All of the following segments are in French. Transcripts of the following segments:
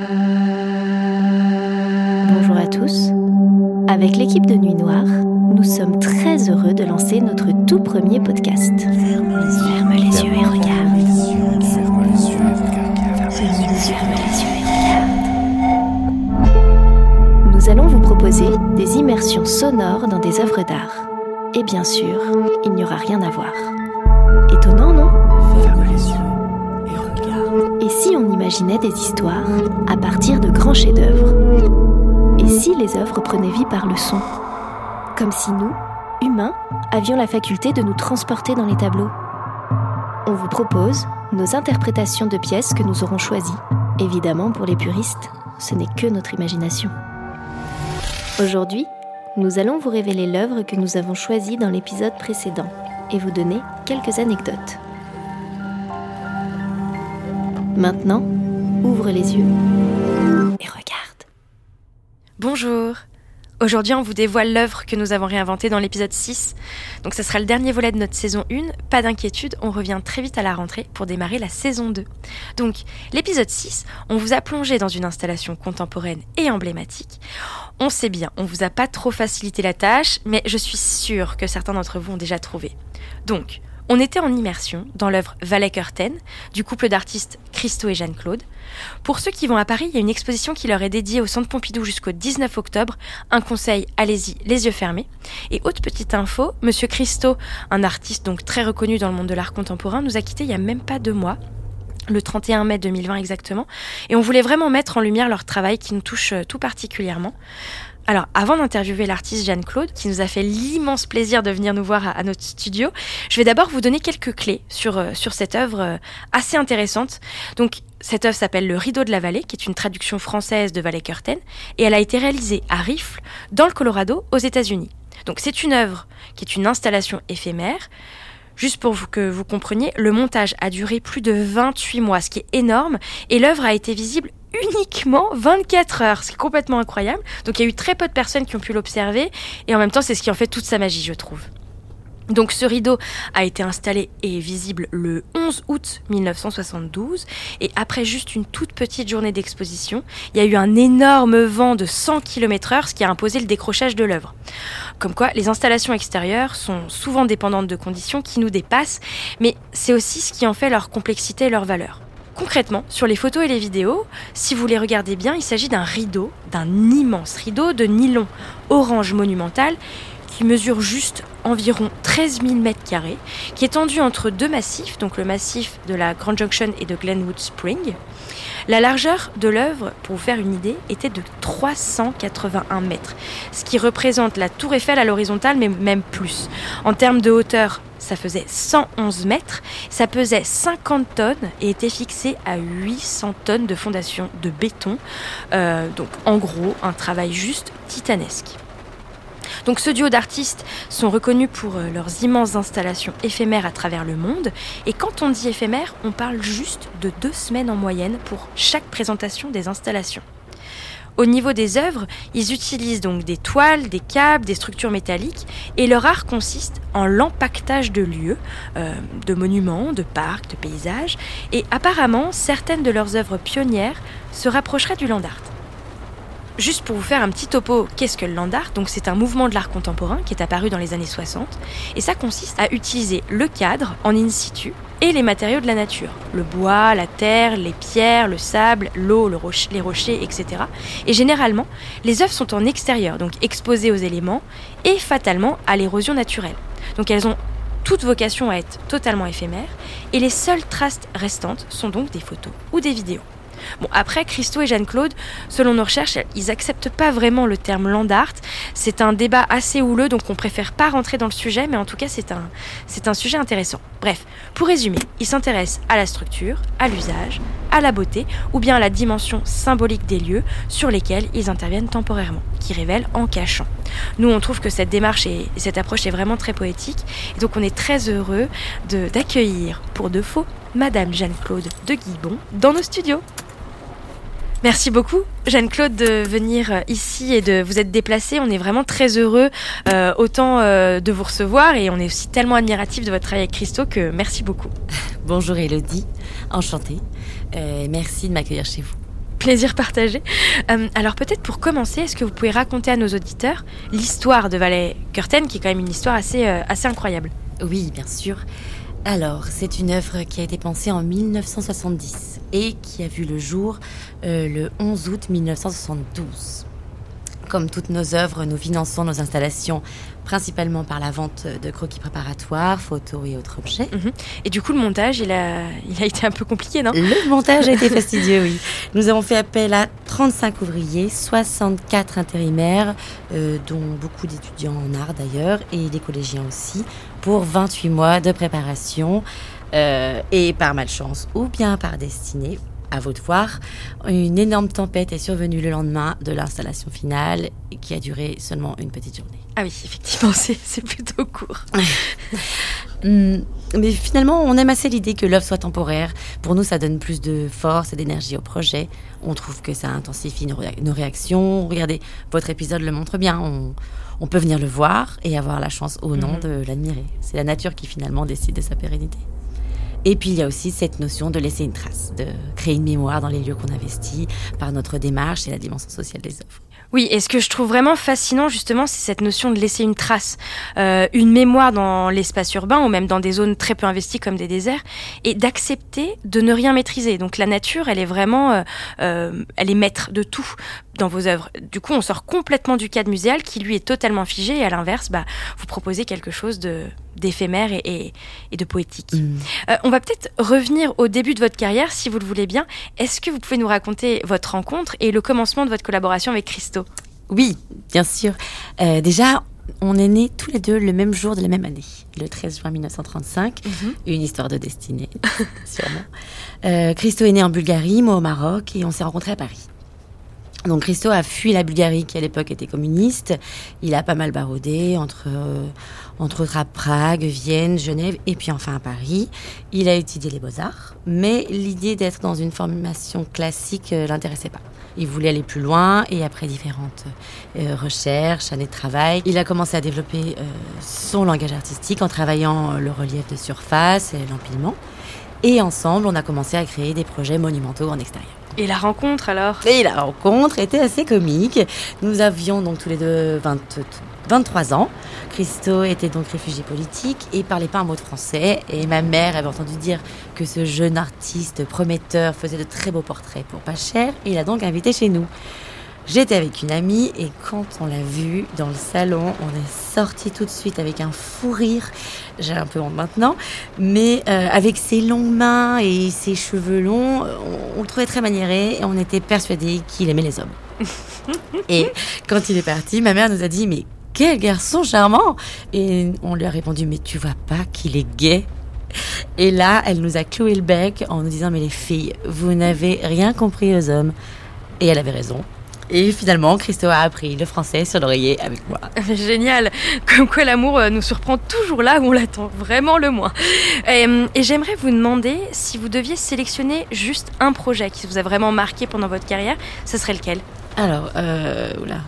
Bonjour à tous. Avec l'équipe de Nuit Noire, nous sommes très heureux de lancer notre tout premier podcast. Ferme les, yeux et regarde. Ferme les yeux et regarde. Ferme les yeux et regarde. Nous allons vous proposer des immersions sonores dans des œuvres d'art. Et bien sûr, il n'y aura rien à voir. Étonnant, non on imaginait des histoires à partir de grands chefs-d'œuvre? Et si les œuvres prenaient vie par le son? Comme si nous, humains, avions la faculté de nous transporter dans les tableaux. On vous propose nos interprétations de pièces que nous aurons choisies. Évidemment, pour les puristes, ce n'est que notre imagination. Aujourd'hui, nous allons vous révéler l'œuvre que nous avons choisie dans l'épisode précédent et vous donner quelques anecdotes. Maintenant, ouvre les yeux et regarde. Bonjour Aujourd'hui, on vous dévoile l'œuvre que nous avons réinventée dans l'épisode 6. Donc, ce sera le dernier volet de notre saison 1. Pas d'inquiétude, on revient très vite à la rentrée pour démarrer la saison 2. Donc, l'épisode 6, on vous a plongé dans une installation contemporaine et emblématique. On sait bien, on vous a pas trop facilité la tâche, mais je suis sûre que certains d'entre vous ont déjà trouvé. Donc, on était en immersion dans l'œuvre Valet Curtain du couple d'artistes Christo et Jeanne-Claude. Pour ceux qui vont à Paris, il y a une exposition qui leur est dédiée au Centre Pompidou jusqu'au 19 octobre. Un conseil, allez-y, les yeux fermés. Et autre petite info, Monsieur Christo, un artiste donc très reconnu dans le monde de l'art contemporain, nous a quittés il y a même pas deux mois le 31 mai 2020 exactement, et on voulait vraiment mettre en lumière leur travail qui nous touche euh, tout particulièrement. Alors, avant d'interviewer l'artiste Jeanne-Claude, qui nous a fait l'immense plaisir de venir nous voir à, notre studio, je vais d'abord vous donner quelques clés sur, euh, cette œuvre euh, assez intéressante. Donc, cette œuvre s'appelle Le Rideau de la Vallée, qui est une traduction française de Valley Curtain, et elle a été réalisée à Rifle, dans le Colorado, aux États-Unis. Donc, c'est une œuvre qui est une installation éphémère. Juste pour que vous compreniez, le montage a duré plus de 28 mois, ce qui est énorme, et l'œuvre a été visible uniquement 24 heures, ce qui est complètement incroyable. Donc il y a eu très peu de personnes qui ont pu l'observer, et en même temps c'est ce qui en fait toute sa magie, je trouve. Donc ce rideau a été installé et visible le 11 août 1972 et après juste une toute petite journée d'exposition, il y a eu un énorme vent de 100 km/h ce qui a imposé le décrochage de l'œuvre. Comme quoi les installations extérieures sont souvent dépendantes de conditions qui nous dépassent, mais c'est aussi ce qui en fait leur complexité et leur valeur. Concrètement, sur les photos et les vidéos, si vous les regardez bien, il s'agit d'un rideau, d'un immense rideau de nylon orange monumental qui mesure juste environ 13 000 mètres carrés, qui est tendu entre deux massifs, donc le massif de la Grand Junction et de Glenwood Spring. La largeur de l'œuvre, pour vous faire une idée, était de 381 mètres, ce qui représente la tour Eiffel à l'horizontale, mais même plus. En termes de hauteur, ça faisait 111 mètres, ça pesait 50 tonnes et était fixé à 800 tonnes de fondation de béton. Euh, donc en gros, un travail juste titanesque. Donc ce duo d'artistes sont reconnus pour euh, leurs immenses installations éphémères à travers le monde. Et quand on dit éphémère, on parle juste de deux semaines en moyenne pour chaque présentation des installations. Au niveau des œuvres, ils utilisent donc des toiles, des câbles, des structures métalliques, et leur art consiste en l'empaquetage de lieux, euh, de monuments, de parcs, de paysages, et apparemment certaines de leurs œuvres pionnières se rapprocheraient du land art. Juste pour vous faire un petit topo, qu'est-ce que le land art Donc c'est un mouvement de l'art contemporain qui est apparu dans les années 60 et ça consiste à utiliser le cadre en in situ et les matériaux de la nature, le bois, la terre, les pierres, le sable, l'eau, les rochers, etc. Et généralement, les œuvres sont en extérieur, donc exposées aux éléments et fatalement à l'érosion naturelle. Donc elles ont toute vocation à être totalement éphémères et les seules traces restantes sont donc des photos ou des vidéos. Bon, après, Christo et Jeanne-Claude, selon nos recherches, ils acceptent pas vraiment le terme land art. C'est un débat assez houleux, donc on préfère pas rentrer dans le sujet, mais en tout cas, c'est un, c'est un sujet intéressant. Bref, pour résumer, ils s'intéressent à la structure, à l'usage, à la beauté, ou bien à la dimension symbolique des lieux sur lesquels ils interviennent temporairement, qui révèlent en cachant. Nous, on trouve que cette démarche et cette approche est vraiment très poétique, et donc on est très heureux de, d'accueillir, pour de faux, Madame Jeanne-Claude de Guibon dans nos studios. Merci beaucoup, Jeanne-Claude, de venir ici et de vous être déplacée. On est vraiment très heureux euh, autant euh, de vous recevoir et on est aussi tellement admiratif de votre travail avec Christo que merci beaucoup. Bonjour Elodie, enchantée. Euh, merci de m'accueillir chez vous. Plaisir partagé. Euh, alors peut-être pour commencer, est-ce que vous pouvez raconter à nos auditeurs l'histoire de Valet Curtain, qui est quand même une histoire assez, euh, assez incroyable? Oui, bien sûr. Alors, c'est une œuvre qui a été pensée en 1970 et qui a vu le jour euh, le 11 août 1972. Comme toutes nos œuvres, nous finançons nos installations principalement par la vente de croquis préparatoires, photos et autres objets. Mhm. Et du coup, le montage, il a, il a été un peu compliqué, non? Le montage a été fastidieux, oui. Nous avons fait appel à 35 ouvriers, 64 intérimaires, euh, dont beaucoup d'étudiants en art d'ailleurs, et des collégiens aussi, pour 28 mois de préparation. Euh, et par malchance ou bien par destinée, à vous de voir, une énorme tempête est survenue le lendemain de l'installation finale qui a duré seulement une petite journée. Ah oui, effectivement, c'est plutôt court. Hum, Mais finalement, on aime assez l'idée que l'œuvre soit temporaire. Pour nous, ça donne plus de force et d'énergie au projet. On trouve que ça intensifie nos, réa- nos réactions. Regardez, votre épisode le montre bien. On, on peut venir le voir et avoir la chance ou non Mhm. de l'admirer. C'est la nature qui finalement décide de sa pérennité. Et puis il y a aussi cette notion de laisser une trace, de créer une mémoire dans les lieux qu'on investit par notre démarche et la dimension sociale des œuvres. Oui, et ce que je trouve vraiment fascinant, justement, c'est cette notion de laisser une trace, euh, une mémoire dans l'espace urbain ou même dans des zones très peu investies comme des déserts, et d'accepter de ne rien maîtriser. Donc la nature, elle est vraiment, euh, euh, elle est maître de tout dans vos œuvres. Du coup, on sort complètement du cadre muséal qui lui est totalement figé, et à l'inverse, bah, vous proposez quelque chose de d'éphémère et, et, et de poétique. Mm. Euh, on va peut-être revenir au début de votre carrière, si vous le voulez bien. Est-ce que vous pouvez nous raconter votre rencontre et le commencement de votre collaboration avec Christo? Oui, bien sûr. Euh, déjà, on est nés tous les deux le même jour de la même année, le 13 juin 1935. Une histoire de destinée, sûrement. Euh, Christo est né en Bulgarie, moi au Maroc, et on s'est rencontrés à Paris. Donc Christo a fui la Bulgarie qui à l'époque était communiste. Il a pas mal baroudé entre, euh, entre autres à Prague, Vienne, Genève et puis enfin à Paris. Il a étudié les beaux-arts, mais l'idée d'être dans une formation classique euh, l'intéressait pas. Il voulait aller plus loin et après différentes euh, recherches, années de travail, il a commencé à développer euh, son langage artistique en travaillant euh, le relief de surface et l'empilement. Et ensemble, on a commencé à créer des projets monumentaux en extérieur. Et la rencontre alors? Et la rencontre était assez comique. Nous avions donc tous les deux 20 23 ans. Christo était donc réfugié politique et parlait pas un mot de français. Et ma mère avait entendu dire que ce jeune artiste prometteur faisait de très beaux portraits pour pas cher. Et il a donc invité chez nous. J'étais avec une amie et quand on l'a vu dans le salon, on est sorti tout de suite avec un fou rire. J'ai un peu honte maintenant, mais euh, avec ses longues mains et ses cheveux longs, on, on le trouvait très maniéré et on était persuadés qu'il aimait les hommes. et quand il est parti, ma mère nous a dit mais quel garçon charmant Et on lui a répondu mais tu vois pas qu'il est gay? Et là, elle nous a cloué le bec en nous disant Mais les filles, vous n'avez rien compris aux hommes. Et elle avait raison. Et finalement, Christo a appris le français sur l'oreiller avec moi. Génial Comme quoi l'amour euh, nous surprend toujours là où on l'attend vraiment le moins. Et, euh, et j'aimerais vous demander si vous deviez sélectionner juste un projet qui vous a vraiment marqué pendant votre carrière, ce serait lequel? Alors, euh, oula,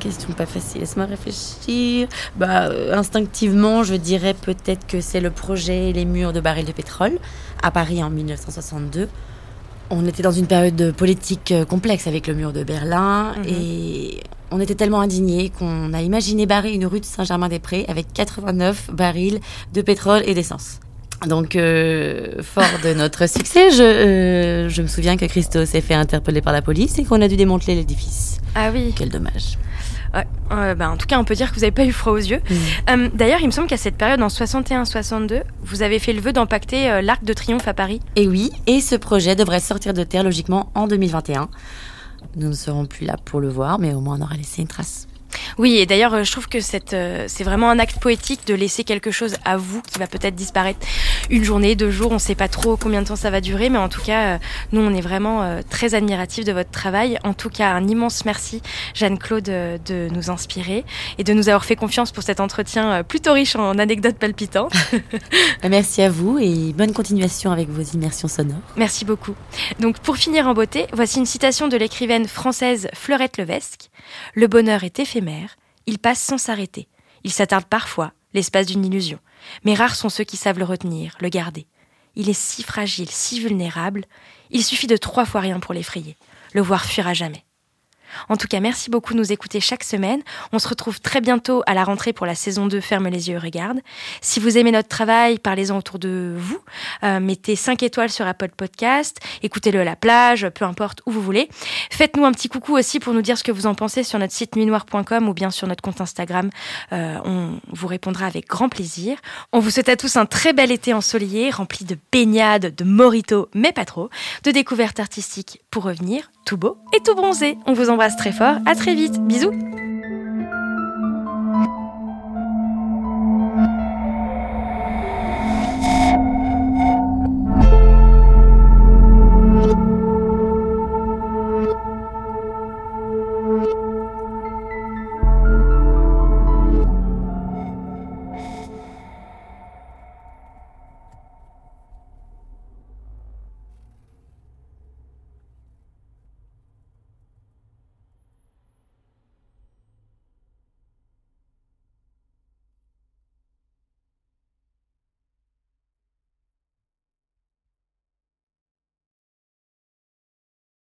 question pas facile, laisse-moi réfléchir. Bah, euh, instinctivement, je dirais peut-être que c'est le projet Les murs de barils de pétrole à Paris en 1962. On était dans une période de politique euh, complexe avec le mur de Berlin Mhm. et on était tellement indignés qu'on a imaginé barrer une rue de Saint-Germain-des-Prés avec 89 barils de pétrole et d'essence. Donc, euh, fort de notre succès, je, euh, je me souviens que Christo s'est fait interpeller par la police et qu'on a dû démanteler l'édifice. Ah oui Quel dommage. Ouais, euh, bah, en tout cas, on peut dire que vous n'avez pas eu froid aux yeux. Euh, D'ailleurs, il me semble qu'à cette période, en 61-62, vous avez fait le vœu d'empacter euh, l'Arc de Triomphe à Paris. Et oui, et ce projet devrait sortir de terre logiquement en 2021. Nous ne serons plus là pour le voir, mais au moins on aura laissé une trace. Oui, et d'ailleurs, euh, je trouve que euh, c'est vraiment un acte poétique de laisser quelque chose à vous qui va peut-être disparaître une journée, deux jours, on ne sait pas trop combien de temps ça va durer, mais en tout cas, euh, nous, on est vraiment très admiratifs de votre travail. En tout cas, un immense merci, Jeanne-Claude, de nous inspirer et de nous avoir fait confiance pour cet entretien plutôt riche en anecdotes palpitantes. Merci à vous et bonne continuation avec vos immersions sonores. Merci beaucoup. Donc, pour finir en beauté, voici une citation de l'écrivaine française Fleurette Levesque. Le bonheur est éphémère, il passe sans s'arrêter. Il s'attarde parfois, l'espace d'une illusion. Mais rares sont ceux qui savent le retenir, le garder. Il est si fragile, si vulnérable. Il suffit de trois fois rien pour l'effrayer. Le voir fuir à jamais. En tout cas, merci beaucoup de nous écouter chaque semaine. On se retrouve très bientôt à la rentrée pour la saison 2 Ferme les yeux regarde. Si vous aimez notre travail, parlez-en autour de vous. Euh, mettez 5 étoiles sur Apple Podcast. Écoutez-le à la plage, peu importe où vous voulez. Faites-nous un petit coucou aussi pour nous dire ce que vous en pensez sur notre site nuitnoir.com ou bien sur notre compte Instagram. Euh, on vous répondra avec grand plaisir. On vous souhaite à tous un très bel été ensoleillé, rempli de baignades, de moritos, mais pas trop, de découvertes artistiques pour revenir tout beau et tout bronzé. On vous très fort. À très vite. Bisous.